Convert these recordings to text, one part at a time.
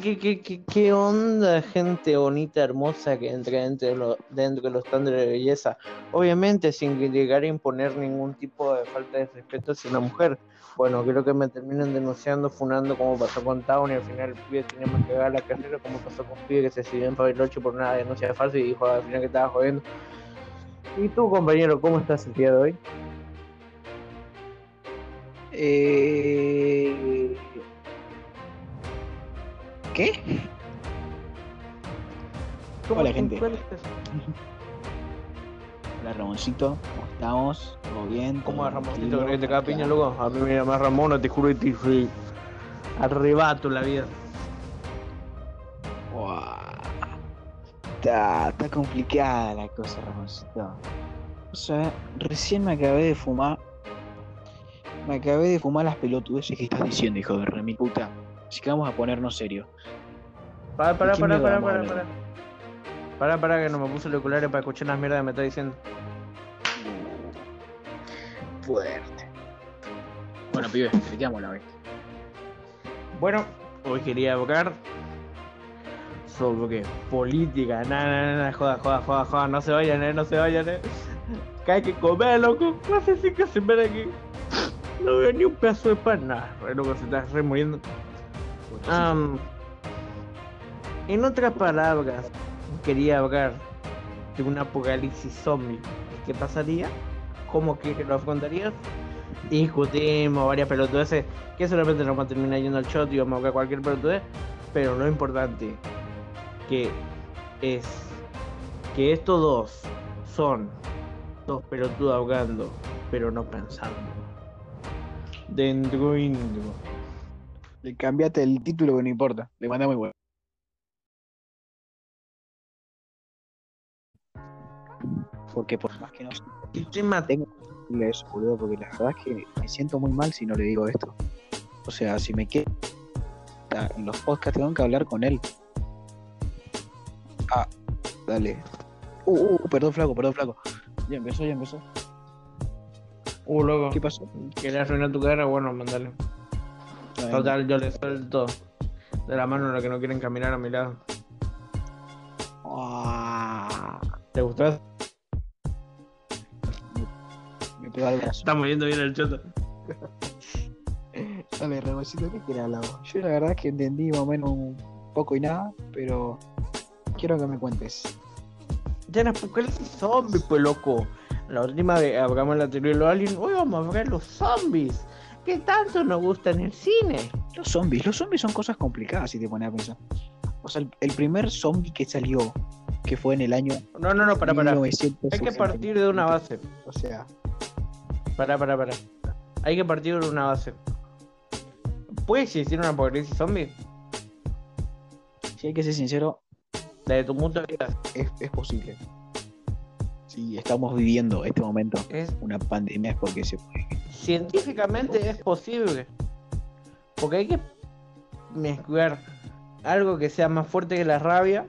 ¿Qué, qué, qué, onda, gente bonita, hermosa que entra dentro de, de los estándares de belleza? Obviamente sin llegar a imponer ningún tipo de falta de respeto hacia una mujer. Bueno, creo que me terminan denunciando, funando como pasó con Town y al final el pibe tenía más que la carrera como pasó con pibe que se siguió en Bariloche por una denuncia falsa y dijo al final que estaba jodiendo. ¿Y tú, compañero, cómo estás el día de hoy? Eh... ¿Qué? ¿Cómo Hola, te gente. Hola Ramoncito, ¿cómo estamos? ¿Todo bien? ¿Cómo ¿Todo es Ramoncito? tranquilo? ¿Crees que te caga piña, loco? A mí me llamas Ramona, te juro que te arrebato la vida. Buah. Está, está complicada la cosa, Ramoncito. O sea, recién me acabé de fumar. Me acabé de fumar las pelotudeces que estás diciendo, hijo de re mi puta. Así que vamos a ponernos serios. Para, para, ¿De qué para, para, para, para. Para, para, que no me puse los oculares para escuchar las mierdas que me está diciendo. Fuerte. Bueno, pibe, quedamos la vez. Bueno, hoy quería abocar sobre política. Nada, nada, nada, joda, joda, joda, joda. No se vayan, eh, no se vayan, eh. Que hay que comer, loco. No sé si que se ven aquí. No veo ni un pedazo de pan. Nada, loco, se está re muriendo. Am, en otras palabras, quería hablar de un apocalipsis zombie. ¿Qué pasaría? ¿Cómo que lo afrontarías? Discutimos varias pelotudeces que solamente nos vamos a terminar yendo al shot y vamos a hablar cualquier pelotudez. Pero lo importante que es que estos dos son dos pelotudos ahogando, pero no pensando. Dentro índigo. Le cambiaste el título que no importa. Le manda muy bueno. Porque por más que no El tema tengo que decirle eso, boludo, porque la verdad es que me siento muy mal si no le digo esto. O sea, si me quedo en los podcasts tengo que hablar con él. Ah, dale. Uh, uh, uh, perdón, flaco, perdón, flaco. Ya empezó, ya empezó. Uh, loco. ¿Qué pasó? ¿Quieres arruinar tu cara? Bueno, mandale. Total, yo le suelto de la mano a los que no quieren caminar a mi lado. Ah, ¿Te gustó? eso? me pegó al brazo. Estamos viendo bien el choto. Dale, Rebocito, ¿qué quieres hablar? Yo la verdad es que entendí más o menos un poco y nada, pero quiero que me cuentes. Ya en Apocalipsis Zombie, pues loco. La última vez hablamos la teoría de los aliens. Hoy vamos a ver los zombies. ¿Qué tanto nos gustan en el cine? Los zombies, los zombies son cosas complicadas si te pones a pensar. O sea, el, el primer zombie que salió, que fue en el año No, no, no, para, para. Hay 1960. que partir de una base. O sea, Para, para, para. Hay que partir de una base. ¿Puede existir un apocalipsis zombie? si hay que ser sincero, Desde tu punto de vista. es, es posible. Si estamos viviendo este momento Es una pandemia es porque se puede. Científicamente es posible. Porque hay que mezclar algo que sea más fuerte que la rabia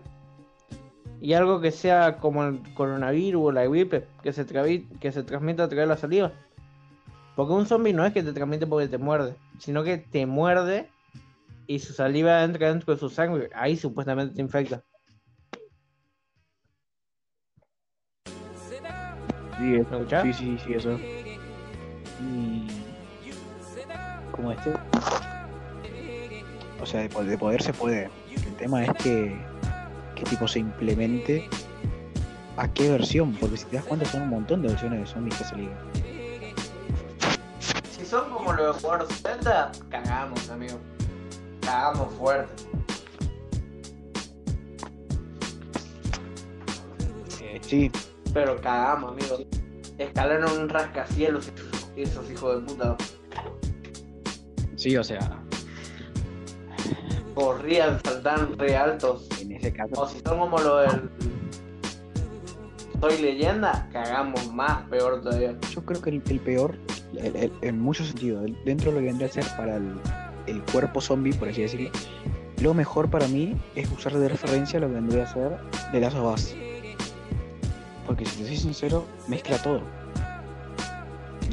y algo que sea como el coronavirus o la gripe, que se, que se transmite a través de la saliva. Porque un zombie no es que te transmite porque te muerde, sino que te muerde y su saliva entra dentro de su sangre. Ahí supuestamente te infecta. Sí, ¿Me sí, sí, sí, eso. Como este. O sea, de, po- de poder se puede. El tema es que. Que tipo se implemente. ¿A qué versión? Porque si te das cuenta, son un montón de versiones de zombies que salieron. Si son como los War Z, cagamos, amigo. Cagamos fuerte. Eh, sí, Pero cagamos, amigo. Escalaron un rascacielos esos hijos de puta. sí, o sea, Corrían, saltaban re altos. en ese caso. O si son como lo del. Soy leyenda, cagamos más, peor todavía. Yo creo que el, el peor, el- el- en muchos sentidos, dentro de lo que vendría a ser para el, el cuerpo zombie, por así decirlo, lo mejor para mí es usar de referencia lo que vendría a ser de las Us. Porque si te soy sincero, mezcla todo.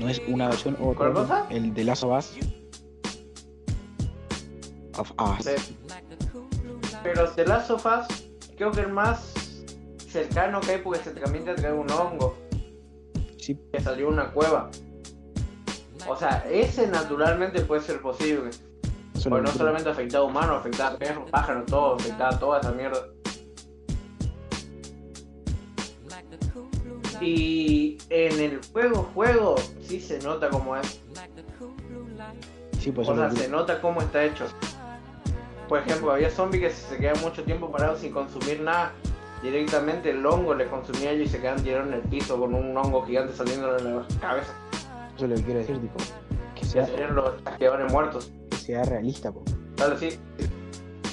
No es una versión u otra. ¿Cuál cosa? El de Last of Us. Of Us. Sí. Pero The Last of Us, creo que el más cercano que hay porque se también te trae un hongo Sí, que salió una cueva. O sea, ese naturalmente puede ser posible. Porque no solamente afectaba a humanos, afectaba a perros, pájaros, todo, afectaba a toda esa mierda. Y en el juego, juego, sí se nota cómo es. Sí, pues O sea, se nota cómo está hecho. Por ejemplo, había zombies que se quedaban mucho tiempo parados sin consumir nada. Directamente el hongo les consumía ellos y se quedaban tirados en el piso con un hongo gigante saliendo de la cabeza. eso es lo que quiero decir, tipo, que sea, serían los chasqueadores muertos. que sea realista, po. Tal sí.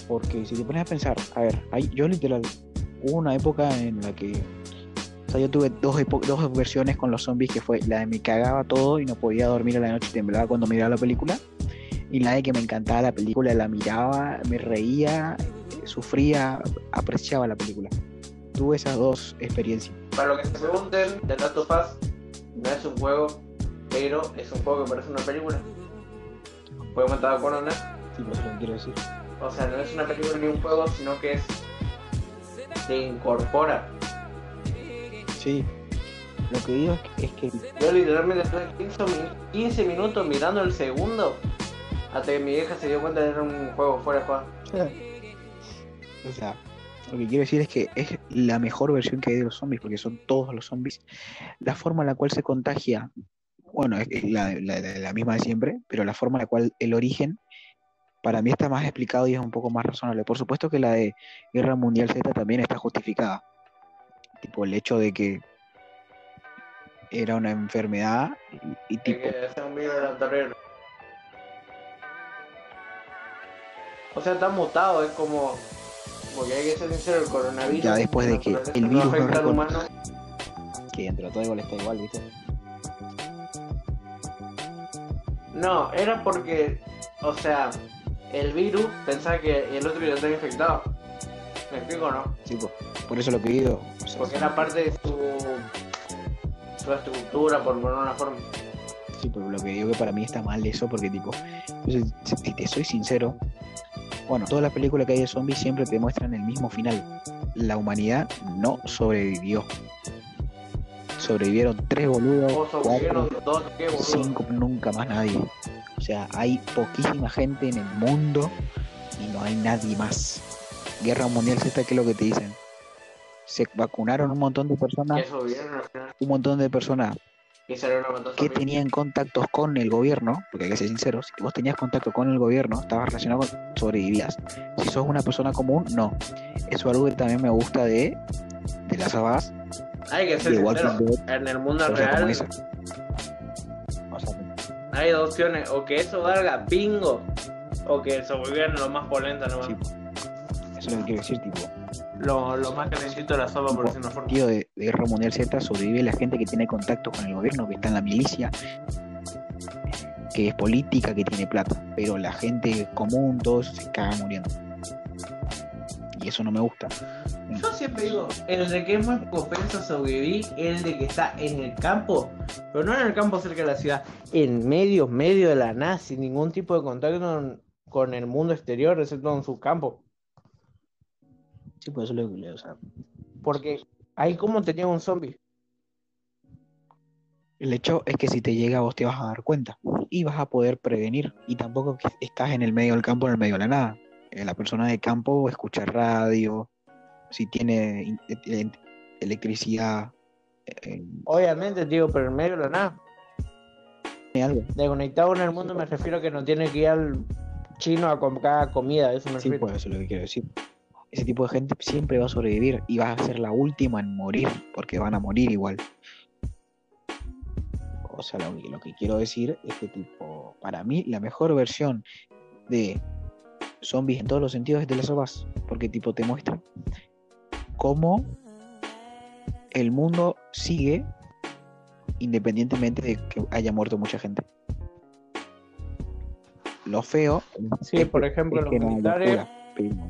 Porque si te pones a pensar, a ver, hay, yo literal, hubo una época en la que, o sea, yo tuve dos, dos versiones con los zombies, que fue la de me cagaba todo y no podía dormir a la noche y temblaba cuando miraba la película, y la de que me encantaba la película, la miraba, me reía, sufría, apreciaba la película. Tuve esas dos experiencias. Para lo que se pregunten, The Last of Us no es un juego, pero es un juego que parece una película. ¿Podemos estar de acuerdo en eso? Sí, por eso lo que quiero decir. O sea, no es una película ni un juego, sino que es. te incorpora. Sí. Lo que digo es que, Yo literalmente estuve 15, min- 15 minutos mirando el segundo hasta que mi vieja se dio cuenta de que era un juego fuera de juego. O sea, lo que quiero decir es que es la mejor versión que hay de los zombies, porque son todos los zombies. La forma en la cual se contagia, bueno, es la- la- la misma de siempre, pero la forma en la cual el origen, para mí está más explicado y es un poco más razonable. Por supuesto que la de Guerra Mundial Z también está justificada. Tipo, el hecho de que era una enfermedad y, tipo, que un. O sea, está mutado, es como. Porque hay que ser sincero, el coronavirus. Ya después de que el no virus no afecta al humano. que dentro de todo igual está igual, ¿viste? No, era porque, o sea, el virus pensaba que el otro ya estaba infectado. ¿Me explico o no? Sí, po. Por eso lo que digo. o sea, Porque era parte de su, su estructura, por poner una forma. Sí, pero lo que digo que para mí está mal eso, porque tipo, si si te soy sincero, bueno, todas las películas que hay de zombies siempre te muestran el mismo final. La humanidad no sobrevivió. Sobrevivieron tres boludos, O sobrevivieron cuatro, dos, qué boludo. cinco, nunca más nadie. O sea, hay poquísima gente en el mundo y no hay nadie más. Guerra Mundial Z, ¿qué es lo que te dicen? Se vacunaron un montón de personas, un montón de personas Que tenían contactos con el gobierno, porque hay que ser sinceros, si vos tenías contacto con el gobierno, estabas relacionado con, sobrevivías. Si sos una persona común, no. Eso es algo que también me gusta de, de las abas, Hay que ser de Walking sincero. Dead, En el mundo real esa. O sea, hay dos opciones. O que eso valga pingo. O que sobrevivieran lo más polenta nomás. sí, eso es lo que quiero decir, tipo, Lo, lo más calentito de la sopa, por decirlo forma. tío de, de Guerra Mundial Z sobrevive la gente que tiene contacto con el gobierno, que está en la milicia, que es política, que tiene plata, pero la gente común, todos se cagan muriendo. Y eso no me gusta. Yo siempre digo, el de que es más propenso a sobrevivir es el de que está en el campo, pero no en el campo cerca de la ciudad, en medio, medio de la nada, sin ningún tipo de contacto con, con el mundo exterior, excepto en su campo. Sí, por eso lo que o sea, Porque ahí como tenía un zombie. El hecho es que si te llega vos te vas a dar cuenta y vas a poder prevenir. Y tampoco estás en el medio del campo, en el medio de la nada. Eh, La persona de campo escucha radio, si tiene in- e- electricidad, eh, Obviamente, digo, pero en medio de la nada. algo. Desconectado en el mundo me refiero a que no tiene que ir al chino a comprar comida, eso me Sí, refiero. pues eso es lo que quiero decir. Ese tipo de gente siempre va a sobrevivir y va a ser la última en morir, porque van a morir igual. O sea, lo, que- lo que quiero decir es que, tipo, para mí, la mejor versión de zombies en todos los sentidos es de las ovas, porque, tipo, te muestra cómo el mundo sigue independientemente de que haya muerto mucha gente. Lo feo Sí, por ejemplo, los militares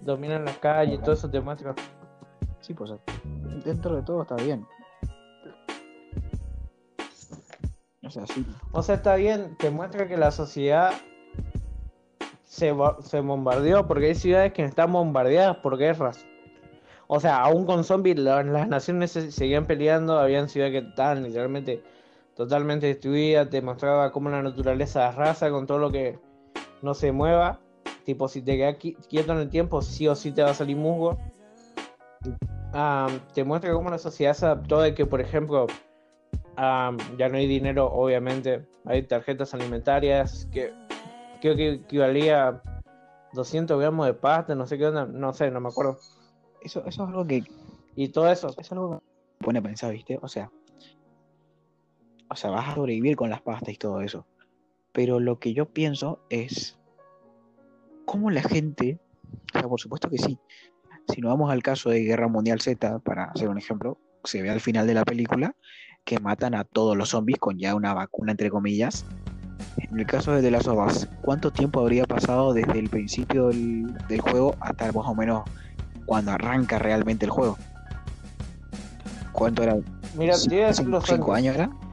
dominan las calles, todo eso te muestra. Sí, pues dentro de todo está bien. O sea, sí. O sea, está bien, te muestra que la sociedad se, se bombardeó porque hay ciudades que están bombardeadas por guerras. O sea, aún con zombies, la- las naciones se seguían peleando, habían ciudades que estaban literalmente totalmente destruidas, te mostraba cómo la naturaleza arrasa con todo lo que no se mueva. Tipo, si te quedas qui- quieto en el tiempo, sí o sí te va a salir musgo. Ah, te muestra cómo la sociedad se adaptó de que, por ejemplo, ah, ya no hay dinero, obviamente. Hay tarjetas alimentarias que creo que equivalía a 200 gramos de pasta, no sé qué onda, no sé, no me acuerdo. Eso, eso es algo que Y todo eso. es algo que me pone a pensar, ¿viste? O sea, o sea, vas a sobrevivir con las pastas y todo eso. Pero lo que yo pienso es cómo la gente, o sea, por supuesto que sí. Si nos vamos al caso de Guerra Mundial Z, para hacer un ejemplo, se ve al final de la película que matan a todos los zombies con ya una vacuna, entre comillas. En el caso de The Last of Us, ¿cuánto tiempo habría pasado desde el principio del, del juego hasta más o menos cuando arranca realmente el juego? ¿Cuánto era? Mira, te voy a decir ¿Cinco, los cinco años. años era?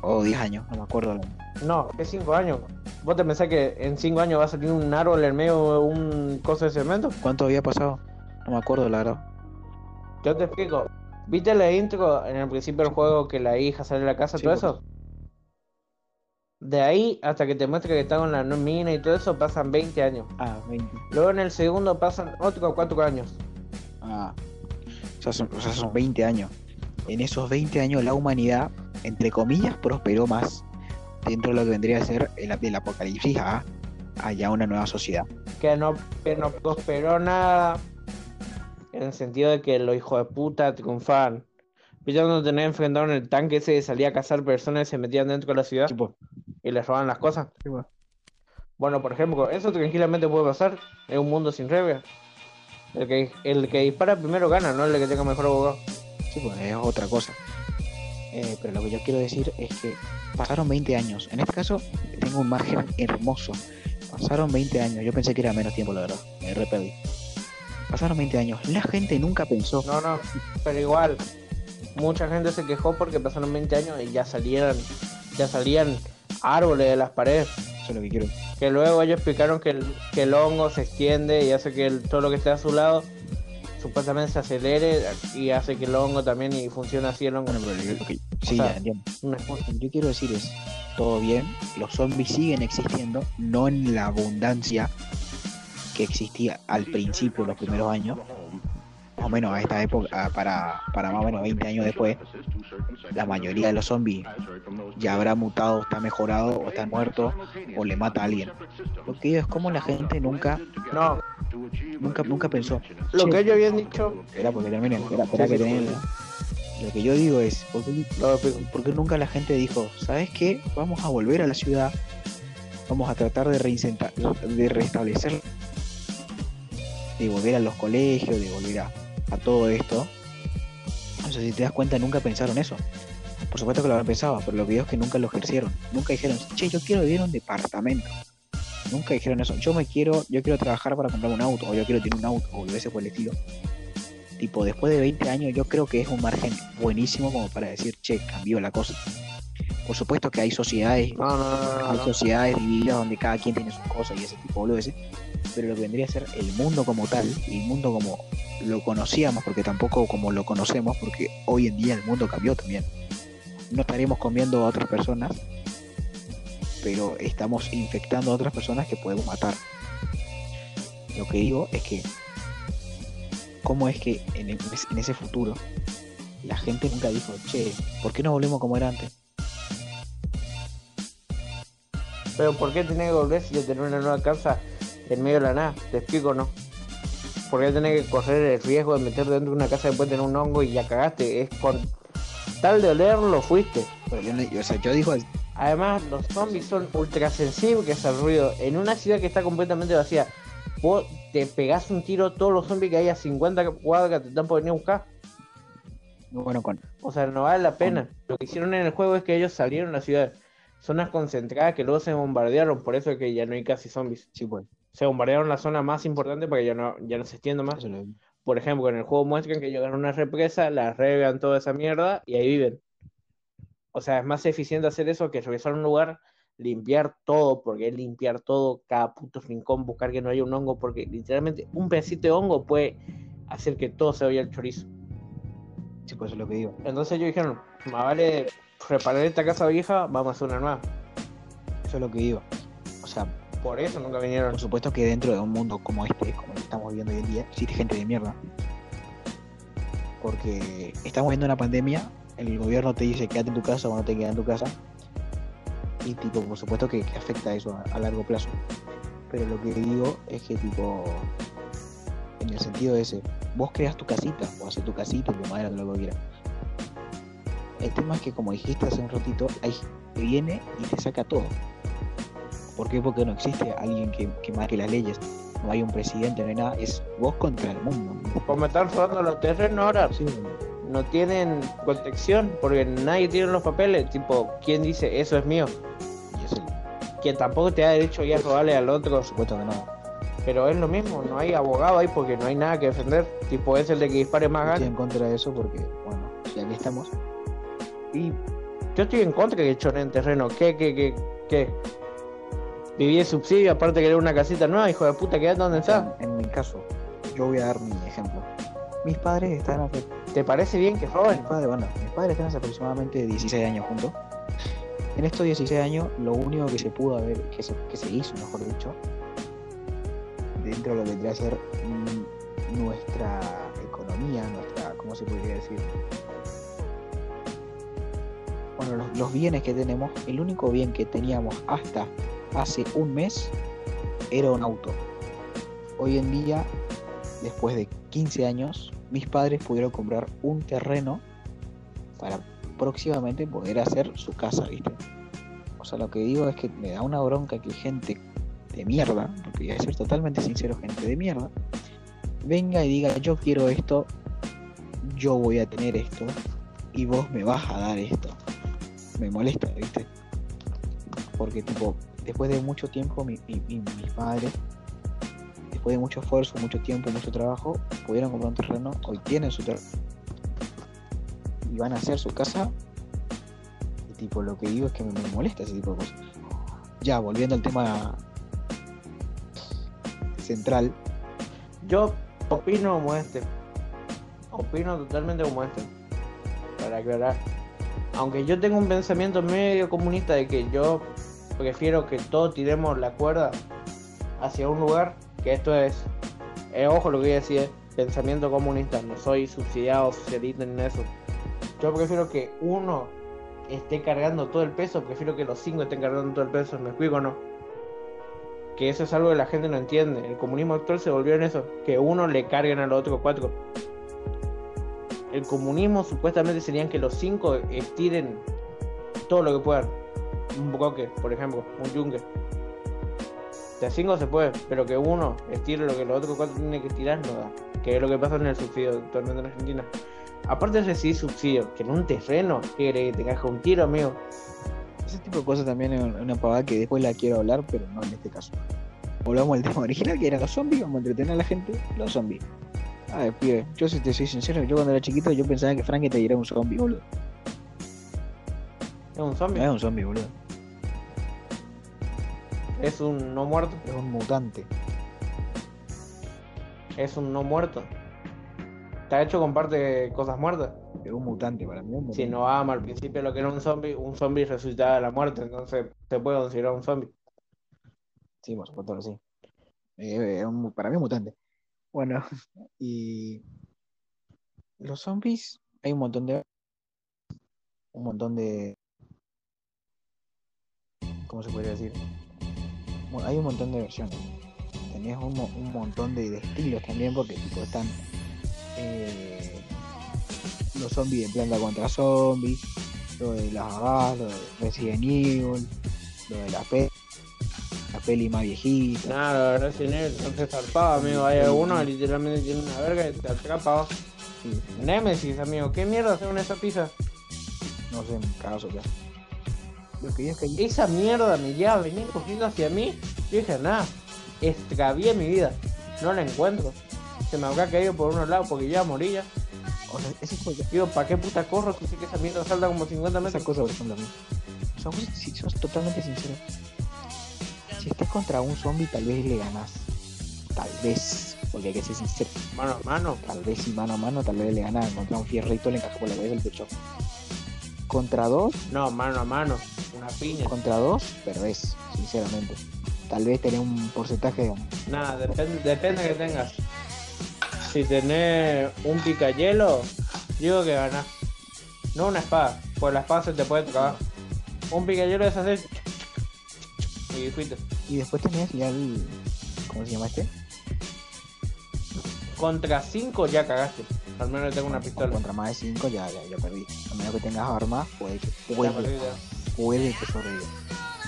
¿O 10 años? No me acuerdo. No, es 5 años. ¿Vos te pensás que en 5 años va a salir un árbol en medio de un coso de cemento? ¿Cuánto había pasado? No me acuerdo, la verdad. Yo te explico. ¿Viste la intro en el principio del juego que la hija sale de la casa, Sí, todo eso? De ahí hasta que te muestre que está con la mina y todo eso pasan 20 años. Ah, 20. Luego en el segundo pasan otros 4 años. Ah. O sea, son, o sea, son 20 años. En esos 20 años la humanidad, entre comillas, prosperó más dentro de lo que vendría a ser el, el apocalipsis a allá una nueva sociedad. Que no, que no prosperó nada. En el sentido de que los hijos de puta triunfaban. ¿Viste cuando tenés enfrentado en el tanque ese que salía a cazar personas y se metían dentro de la ciudad y les robaban las cosas? tipo, Bueno, por ejemplo, eso tranquilamente puede pasar en un mundo sin reglas. El que, el que dispara primero gana, no el que tenga mejor abogado. sí, pues, es otra cosa. Eh, pero lo que yo quiero decir es que pasaron 20 años. En este caso, tengo un margen hermoso. Pasaron 20 años. Yo pensé que era menos tiempo, la verdad. Me re perdí. Pasaron 20 años. La gente nunca pensó. No, no, pero igual, mucha gente se quejó porque pasaron 20 años y ya salían, ya salían árboles de las paredes. Eso es lo que quiero. Que luego ellos explicaron que el, que el hongo se extiende y hace que el- todo lo que esté a su lado supuestamente se acelere y hace que el hongo también y funciona así el hongo. Bueno, pero lo sí, sea, ya entiendo. Una que yo quiero decir es, todo bien, los zombies siguen existiendo, no en la abundancia que existía al principio, los primeros años, más o menos a esta época, para, para más o menos 20 años después, la mayoría de los zombies ya habrá mutado, está mejorado, o está muerto, o le mata a alguien. Lo que es como la gente nunca, No, nunca, nunca pensó. lo "Che, que ellos habían dicho, Espera, porque termine, espera, espera Sí, que sí. Lo que yo digo es, ¿por qué nunca la gente dijo, ¿sabes qué? Vamos a volver a la ciudad, vamos a tratar de de restablecer, de volver a los colegios, de volver a, todo esto. O sea, si te das cuenta, nunca pensaron eso. Por supuesto que lo pensado, pero lo que digo es que nunca lo ejercieron. Nunca dijeron, che, yo quiero vivir en un departamento. Nunca dijeron eso. Yo me quiero, yo quiero trabajar para comprar un auto, o yo quiero tener un auto, o ese por el estilo. Tipo, después de 20 años, yo creo que es un margen buenísimo como para decir, che, cambió la cosa. Por supuesto que hay sociedades, No, no, no, no, hay sociedades divididas donde cada quien tiene sus cosas y ese tipo de boludeces, pero lo que vendría a ser el mundo como tal, el mundo como lo conocíamos, porque tampoco como lo conocemos, porque hoy en día el mundo cambió también. No estaremos comiendo a otras personas, pero estamos infectando a otras personas que podemos matar. Lo que digo es que, ¿cómo es que en, el- en ese futuro la gente nunca dijo, che, ¿por qué no volvemos como era antes? Pero ¿por qué tenés que volver si ya tenés una nueva casa en medio de la nada? Te explico, ¿no? ¿Por qué tenés que correr el riesgo de meterte dentro de una casa después de tener un hongo y ya cagaste? Es con tal de olerlo fuiste. Pero yo, no- o sea, yo digo, Además, los zombies son ultra sensibles al ruido. En una ciudad que está completamente vacía, vos te pegás un tiro, todos los zombies que hay a 50 cuadras te están por venir a buscar. bueno, con, O sea, no vale la pena. Lo que hicieron en el juego es que ellos salieron a la ciudad. Zonas concentradas que luego se bombardearon, por eso es que ya no hay casi zombies. sí, pues, Se bombardearon la zona más importante para que ya no, ya no se extienda más. lo- Por ejemplo, en el juego muestran que llegan a una represa, la regan toda esa mierda y ahí viven. O sea, es más eficiente hacer eso que regresar a un lugar limpiar todo, porque es limpiar todo, cada puto rincón, buscar que no haya un hongo, porque literalmente un pedacito de hongo puede hacer que todo se vaya al chorizo. Sí, pues eso es lo que digo. Entonces ellos dijeron, más vale reparar esta casa vieja, vamos a hacer una nueva. Eso es lo que digo. O sea, Por eso nunca vinieron. por supuesto que dentro de un mundo como este, como el que estamos viviendo hoy en día, existe gente de mierda. Porque estamos viendo una pandemia, el gobierno te dice quédate en tu casa o no te quedas en tu casa. Y tipo, por supuesto que, que afecta eso a, a largo plazo. Pero lo que digo es que tipo, en el sentido ese, vos creas tu casita, o haces tu casita, tu madera, lo que quieras. El tema es que como dijiste hace un ratito, hay que viene y te saca todo. ¿Por qué? Porque no existe alguien que, que marque las leyes. No hay un presidente, no hay nada. Es vos contra el mundo. Como están robando los terrenos ahora, Sí, no tienen protección, porque nadie tiene los papeles. Tipo, ¿quién dice eso es mío? y es el, Quien tampoco te da derecho ya a robarle al otro. por supuesto que no. Pero es lo mismo, no hay abogado ahí porque no hay nada que defender. Tipo, es el de que dispare más Yo estoy en contra de eso porque, bueno, ya que estamos. Y Yo estoy en contra de que choren terreno. ¿Qué, qué, qué, qué? Viví de subsidio, aparte querer una casita nueva, hijo de puta, quédate donde estás. en, en mi caso, yo voy a dar mi ejemplo. Mis padres están hace, ¿Te parece bien que mis roben? padres, bueno, mis padres hace aproximadamente 16 años juntos. En estos 16 años, lo único que se pudo haber, que se, que se hizo, mejor dicho, dentro de lo que vendría a ser nuestra economía, nuestra, ¿cómo se podría decir? Bueno, los, los bienes que tenemos, el único bien que teníamos hasta hace un mes era un auto. Hoy en día, después de 15 años, mis padres pudieron comprar un terreno para próximamente poder hacer su casa, ¿viste? O sea, lo que digo es que me da una bronca que gente de mierda, porque voy a ser totalmente sincero, gente de mierda, venga y diga, yo quiero esto, yo voy a tener esto, y vos me vas a dar esto. Me molesta, ¿viste? Porque, tipo, después de mucho tiempo, mi, mi- mi- mis padres, después de mucho esfuerzo, mucho tiempo, mucho trabajo, pudieron comprar un terreno, hoy tienen su terreno, y van a hacer su casa. Y, tipo, lo que digo es que me, me molesta ese tipo de cosas. Ya, volviendo al tema central, Yo opino como este. Opino totalmente como este. Para aclarar. Aunque yo tengo un pensamiento medio comunista de que yo prefiero que todos tiremos la cuerda hacia un lugar, que esto es, eh, ojo lo que voy a decir, pensamiento comunista, no soy subsidiado, socialista ni eso. Yo prefiero que uno esté cargando todo el peso, prefiero que los cinco estén cargando todo el peso, ¿me explico o no? Que eso es algo que la gente no entiende. El comunismo actual se volvió en eso, que uno le carguen a los otros cuatro. El comunismo supuestamente serían que los cinco estiren todo lo que puedan. Un bloque, por ejemplo, un yunque. De cinco se puede, pero que uno estire lo que los otros cuatro tienen que estirar no da. Que es lo que pasa en el subsidio actualmente en Argentina. Aparte de recibir subsidio, que en un terreno, que que te caja un tiro, amigo. ese tipo de cosas también es una pavada que después la quiero hablar, pero no en este caso. Volvamos al tema original, que eran los zombies, vamos a entretener a la gente, los zombies. A ver, pibe, yo si te soy sincero, yo cuando era chiquito yo pensaba que Frankie era un zombie, boludo. Es un No zombie, es un zombie, boludo. Es un no muerto, Es un mutante. es un no muerto. Está hecho con parte de cosas muertas. Es un mutante para mí. Si no ama al principio lo que era un zombie, un zombie resucitaba de la muerte, entonces se puede considerar un zombie. Sí, por supuesto que sí. Eh, un- para mí es un mutante. Bueno, y los zombies, hay un montón de... Un montón de... ¿Cómo se podría decir? Hay un montón de versiones. Tenías un, un montón de, de estilos también porque tipo están eh, los zombies de planta contra zombies, lo de las Agas, lo de Resident Evil, lo de la peli, la peli más viejita. Nada, Resident Evil no se zarpaba, amigo. Hay algunos literalmente tiene una verga y te atrapa. Sí, Nemesis, amigo, ¿qué mierda hacen esa pizza? no sé, caso ya. Lo que digo es que hay- Esa mierda me lleva venir cogiendo hacia mí. Yo dije, nada, extravié mi vida. No la encuentro. Se me habrá caído por unos lados porque ya morí ya. o sea, ese de- Digo, ¿para qué puta corro si sé que esa mierda salta como 50 esa metros? cosa, por ejemplo, a mí, vos, si sos totalmente sincero, si estás contra un zombie, tal vez le ganás. Tal vez, porque hay que ser sincero. Mano a mano. Tal vez si mano a mano, tal vez le ganás. Contra un fierrito le encaja por la cabeza el pecho. Contra dos, No, mano a mano. Una piña. contra dos, perdés, sinceramente. Tal vez tenés un porcentaje de Nada, depende, depende que tengas. Si tenés un picayelo, digo que ganás. No una espada, pues la espada se te puede tocar. Un picayelo es hacer. Y fuiste. Y después tenías ya el. ¿Cómo se llama este? Contra 5 ya cagaste. Al menos tengo una pistola. Contra más de 5 ya, ya, ya perdí. A menos que tengas armas, puede que, Ya puede, ya. puede que sobreviva.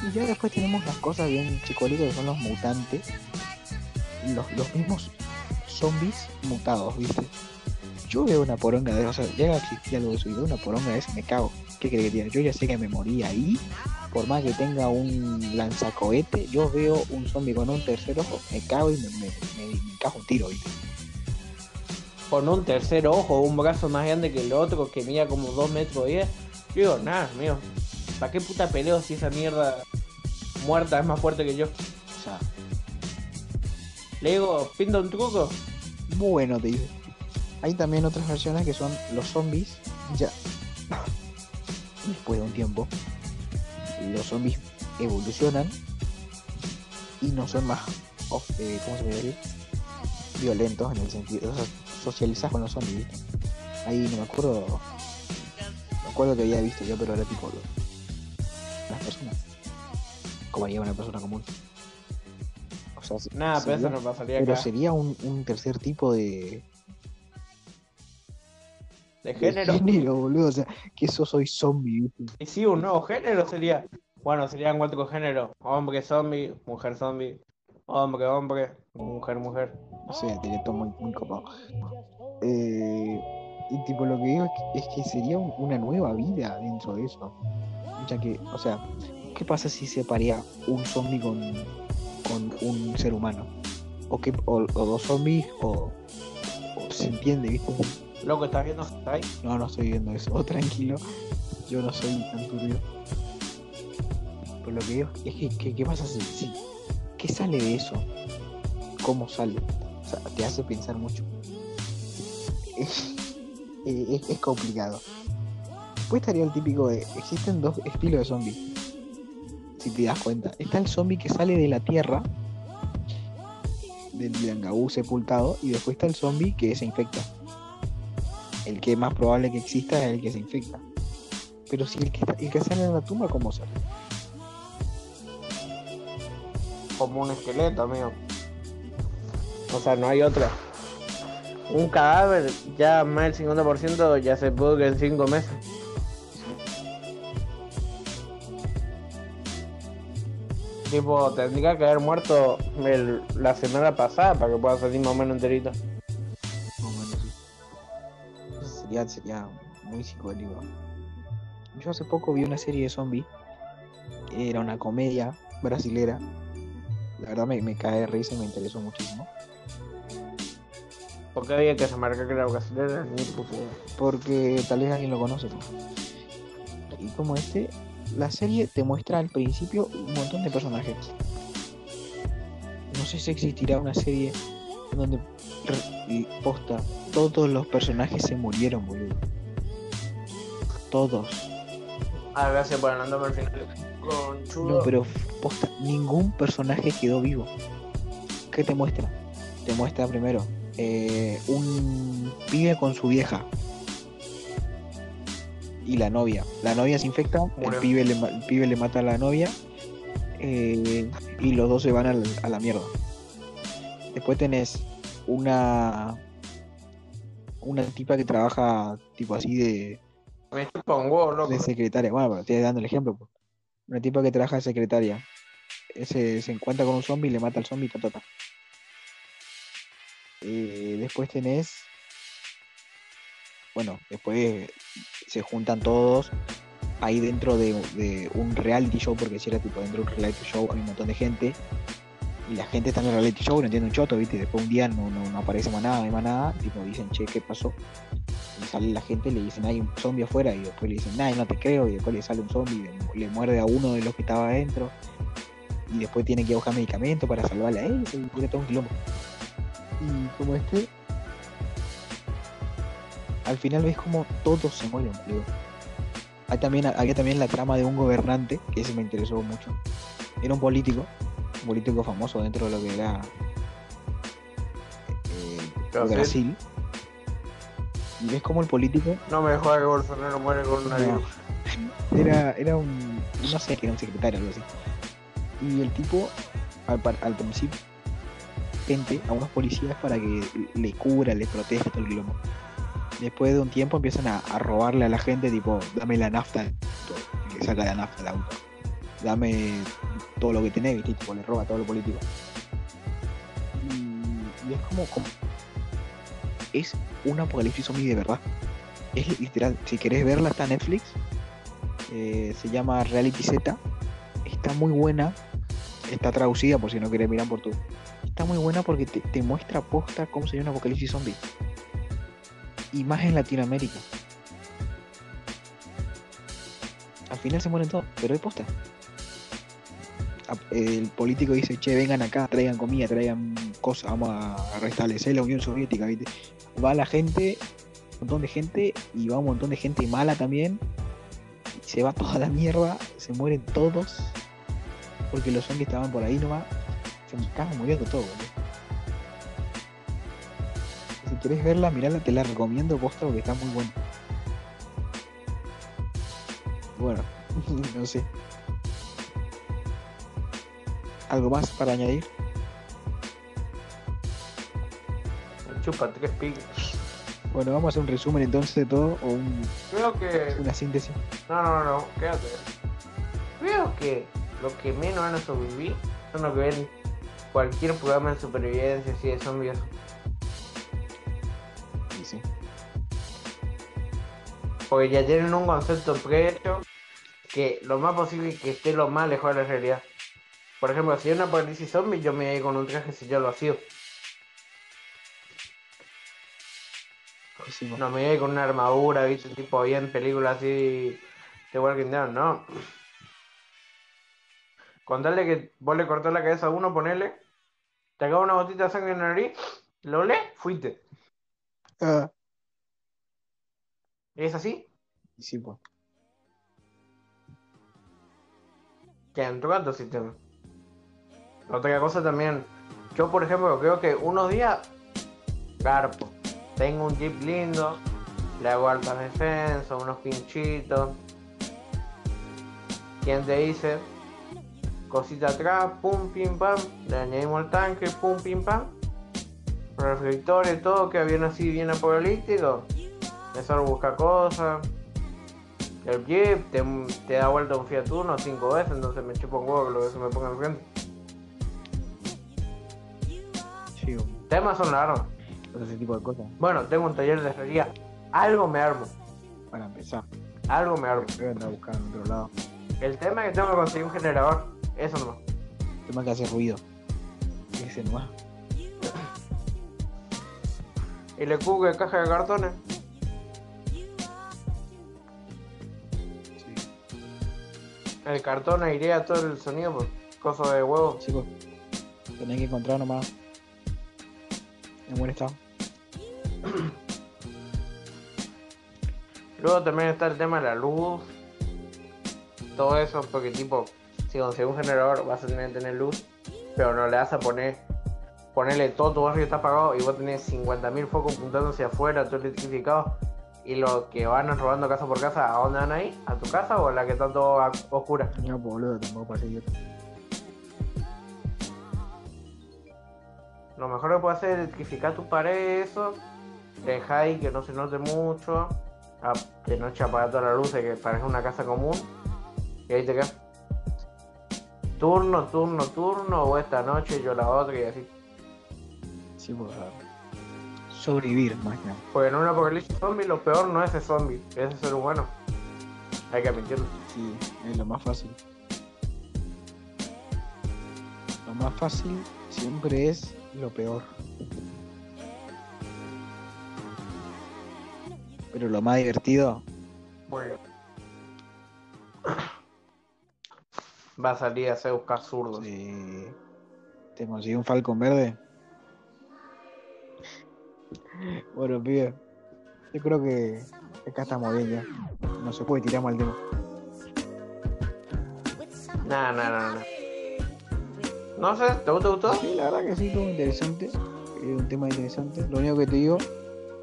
Y ya después tenemos las cosas bien chicolitas que son los mutantes. Los, los mismos zombies mutados, ¿viste? Yo veo una poronga de o sea, llega a existir algo de eso y veo una poronga de eso y me cago. ¿Qué crees que? Yo ya sé que me morí ahí. Por más que tenga un lanzacohete, yo veo un zombie con un tercer ojo, me cago y me, me, me, me encajo un tiro, ¿viste? Con un tercer ojo, un brazo más grande que el otro, que mide como 2 metros 10. Yo digo, nada, mío. ¿Para qué puta peleo si esa mierda muerta es más fuerte que yo? O sea, Le digo, pinta un truco. Bueno, te dice. Hay también otras versiones que son los zombies. Ya. Después de un tiempo, los zombies evolucionan y no son más. of- eh, ¿Cómo se puede decir? Violentos en el sentido. Socializas con los zombies. Ahí no me acuerdo. Me acuerdo que había visto yo, pero era tipo. Las personas. Como haría una persona común. O sea, Nada, pero eso no pasaría pero acá. sería un, un tercer tipo de, De de género. género, boludo. O sea, que eso soy zombie. Y sí, un nuevo género sería. Bueno, serían cuatro géneros: hombre zombie, mujer zombie, hombre hombre, mujer mujer. No sé, sería todo muy, muy copado. Eh, y tipo, lo que digo es que, es que sería un- una nueva vida dentro de eso. Ya que, o sea, ¿qué pasa si se paría un zombie con, con un ser humano? O, que, o, o dos zombies, o, o se entiende, ¿viste? Loco, ¿estás viendo ahí? No, no estoy viendo eso. Oh, tranquilo. Yo no soy tan turbio. Pero lo que digo es que, que- ¿qué pasa si, si- ¿Qué sale de eso? ¿Cómo sale? Te hace pensar mucho. Es, es- complicado. Después estaría el típico de... Existen dos estilos de zombies. Si te das cuenta. Está el zombie que sale de la tierra. Del Yangabú sepultado. Y después está el zombie que se infecta el que más probable que exista es el que se infecta. Pero si el que, está- el que sale de la tumba, ¿cómo sale? Como un esqueleto, amigo. O sea, no hay otra. Un cadáver, ya más del 50% ya se pudre en 5 meses. Tipo, tendría que haber muerto el- la semana pasada para que pueda salir más o menos enterito. Más o menos, sí. Eso Sería, sería muy psicótico. Yo hace poco vi una serie de zombies. Era una comedia brasilera. La verdad me, me cae de risa y me interesó muchísimo. Porque había que se marca que era brasilera. Porque tal vez alguien lo conoce. ¿no? Y como este, la serie te muestra al principio un montón de personajes. No sé si existirá una serie en donde y posta todos los personajes se murieron, boludo. Todos. Ah, gracias por andarme al final. Con chulo. No, pero posta, ningún personaje quedó vivo. ¿Qué te muestra? Te muestra primero eh, un pibe con su vieja y la novia. La novia se infecta, el pibe, le, el pibe le mata a la novia eh, y los dos se van al- a la mierda. Después tenés una una tipa que trabaja tipo así de, Me chupa un huevo, loco. de secretaria. Bueno, pero estoy dando el ejemplo. pues. Una tipa que trabaja de secretaria. Se, se encuentra con un zombie y le mata al zombie, ta, ta, ta. Eh, después tenés. Bueno, después se juntan todos ahí dentro de, de un reality show, porque si era tipo dentro de un reality show hay un montón de gente. Y la gente está en el reality show, no entiende un choto, ¿viste? Y después un día no, no, no aparece más nada, no hay más nada. Tipo, dicen, che, ¿qué pasó? Y sale la gente y le dicen, hay un zombie afuera. Y después le dicen, ay, no te creo. Y después le sale un zombie y le, le muerde a uno de los que estaba adentro. Y después tiene que buscar medicamento para salvarle a él. Y tiene todo un quilombo. Y como este, al final ves como todos se mueren, boludo. Hay también, había también la trama de un gobernante, que ese me interesó mucho. Era un político, un político famoso dentro de lo que era eh, Brasil. Brasil. Y ves como el político No me jodas que Bolsonaro muere con una No. era, era un, no sé, era un secretario o algo así. Y el tipo, al, principio, gente a unos policías para que le cubra, le proteja todo el quilombo. Después de un tiempo empiezan a, a robarle a la gente, tipo, dame la nafta, del auto", y le saca la nafta al auto. Dame todo lo que tenés, ¿viste? Tipo, le roba todo lo político. Y, y es como, como- Es un apocalipsis zombie de verdad. Es literal, si querés verla está Netflix. Eh, se llama Reality Z. Está muy buena. Está traducida por si no querés mirar por tu. Está muy buena porque te, te muestra posta cómo sería un apocalipsis zombie. Y más en Latinoamérica. Al final se mueren todos, pero hay posta. El político dice, che, vengan acá, traigan comida, traigan cosas, vamos a restablecer la Unión Soviética, ¿viste? Va la gente, un montón de gente, y va un montón de gente mala también. se va toda la mierda, se mueren todos, porque los zombies estaban por ahí nomás. Se me cagan muriendo todo, boludo. Si querés verla, mirala, te la recomiendo, posta, porque está muy buena. Bueno, no sé. ¿Algo más para añadir? Chupa tres picos. Bueno, vamos a hacer un resumen entonces de todo, o un- Creo que. una síntesis. No, no, no, quédate. Creo que lo que menos van a sobrevivir son los que ven cualquier programa de supervivencia así de zombies. Sí, sí. Porque ya tienen un concepto prehecho que lo más posible que esté lo más lejos de la realidad. Por ejemplo, si hay una apocalipsis zombie, yo me voy con un traje si ya lo ha No me con una armadura, viste, tipo bien película así de Walking Dead, no. Con tal de que vos le cortás la cabeza a uno, ponele, te acaba una gotita de sangre en la nariz, lo lees, fuiste. Ah, ¿Es así? sí, pues. Que en tu gato sistema. Otra cosa también, yo por ejemplo creo que unos días garpo. Tengo un jeep lindo, le hago altas defensas, unos pinchitos. ¿Quién te dice? Cosita atrás, pum, pim, pam. Le añadimos el tanque, pum, pim, pam. Reflectores, todo, que bien así, bien apocalíptico. Me solo busca cosas. El Jeep te, te da vuelta un Fiat Uno cinco veces, entonces me chupo un huevo que lo que se me ponga al frente. Sí, o- Temas son todo ese tipo de cosas. Bueno, tengo un taller de herrería. Algo me armo. Para empezar. Algo me armo. Voy a andar buscando en otro lado. El tema es que tengo que conseguir un generador. Eso nomás. tema que hace ruido. Ese nomás. Y le cubo de caja de cartones. Sí. El cartón airea todo el sonido por cosa de huevo. Chicos, tenés que encontrar nomás. En buen estado. Luego también está el tema de la luz. Todo eso, porque tipo, si consigues un generador vas a tener que tener luz, pero no le vas a poner, ponerle todo tu barrio está apagado y vos tenés 50.000 focos apuntando hacia afuera, todo electrificado. Y los que van robando casa por casa, ¿a dónde van ahí? ¿A tu casa o a la que está todo a- oscura? No, pues, boludo, tampoco para ser Lo mejor que puedes hacer es electrificar tu pared, eso. Que no se note mucho. ah, De noche apagar todas las luces, que parece una casa común. Y ahí te quedas. Turno, turno, turno. O esta noche yo la otra y así. Sí, pues. a ver. Sobrevivir, más que nada. Porque en un apocalipsis zombie lo peor no es el zombie, es el ser humano. Hay que admitirlo. Sí, es lo más fácil. Lo más fácil siempre es lo peor. Pero lo más divertido, Bueno. Va a salir a hacer buscar zurdos. eh, te conseguí un Falcon verde. Bueno, pibe, yo creo que acá estamos bien ya. No se puede tirar mal tema. Nah, nah, nah, nah. No sé, ¿te gustó? ¿Te gustó? Sí, la verdad que sí, todo interesante. Es un tema interesante. Lo único que te digo,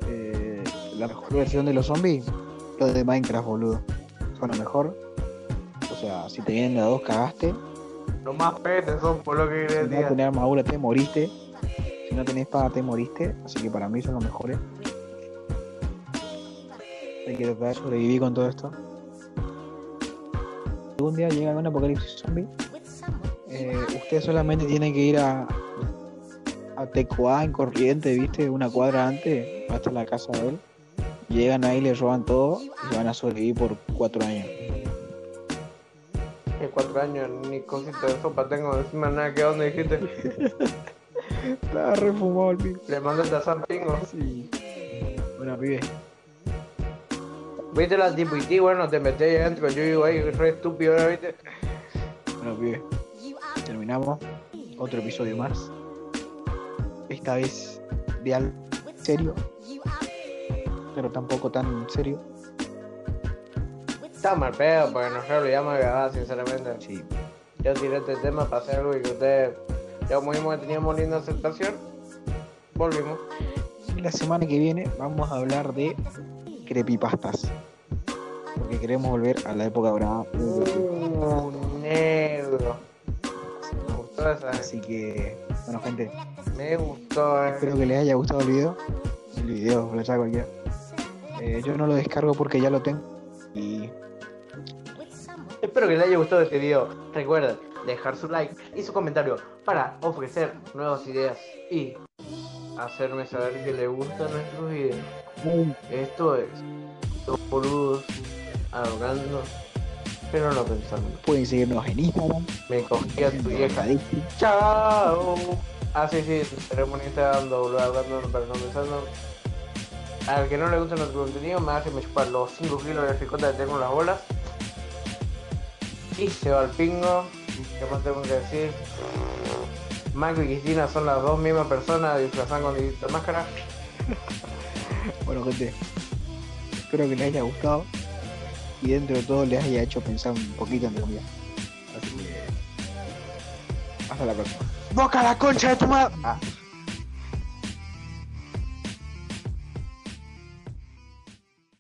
eh, la mejor versión de los zombies, lo de Minecraft, boludo. Son lo mejor. O sea, si te vienen las dos, cagaste. Los más petes son por lo que Si no tenés armadura, te moriste. Si no tenés espada, te moriste. Así que para mí son los mejores. Hay que tratar de sobrevivir con todo esto. Algún día llega un apocalipsis zombie. Eh, usted solamente tiene que ir a, a Tecoa en corriente, viste, una cuadra antes, hasta la casa de él. Llegan ahí, le roban todo y van a sobrevivir por cuatro años. En cuatro años ni cosita de sopa tengo encima nada que dónde dijiste. Estaba refumado el pibe. Le mandaste a San Pingo. Sí. Bueno, pibe. ¿Viste la TPT? Bueno, te metés ahí adentro. Yo digo ahí, re estúpido, ¿no? ¿viste? Bueno, pibe. Terminamos. Otro episodio más. Esta vez de algo serio. Pero tampoco tan serio. Está mal pedo, porque nos olvidamos de grabar, sinceramente. Sí. Yo tiré este tema para hacer algo y que ustedes, ya como vimos que teníamos linda aceptación, volvimos. Y la semana que viene vamos a hablar de creepypastas. Porque queremos volver a la época dorada. Uh, negro. Así que, bueno, gente, me gustó, eh. espero que les haya gustado el video. El video, lo saco cualquiera. Eh, yo no lo descargo porque ya lo tengo. Y Espero que les haya gustado este video. Recuerden dejar su like y su comentario para ofrecer nuevas ideas y hacerme saber que les gustan nuestros videos. Esto es dos boludos hablando, pero no pensando. pueden seguirnos en Instagram. Me cogí a tu vieja. Chao. Ah, sí, sí, tenemos en Instagram hablando, pero no pensando. Al que no le gusta nuestro contenido, me hace me chupar los 5 kilos de ricota que tengo en las bolas. Y se va al pingo. ¿Qué más tengo que decir? Marco y Cristina son las dos mismas personas disfrazadas con distintas máscaras. Bueno, gente, espero que les haya gustado y dentro de todo les haya hecho pensar un poquito en comida. Así que, hasta la próxima. ¡Boca la concha de tu madre! Ah.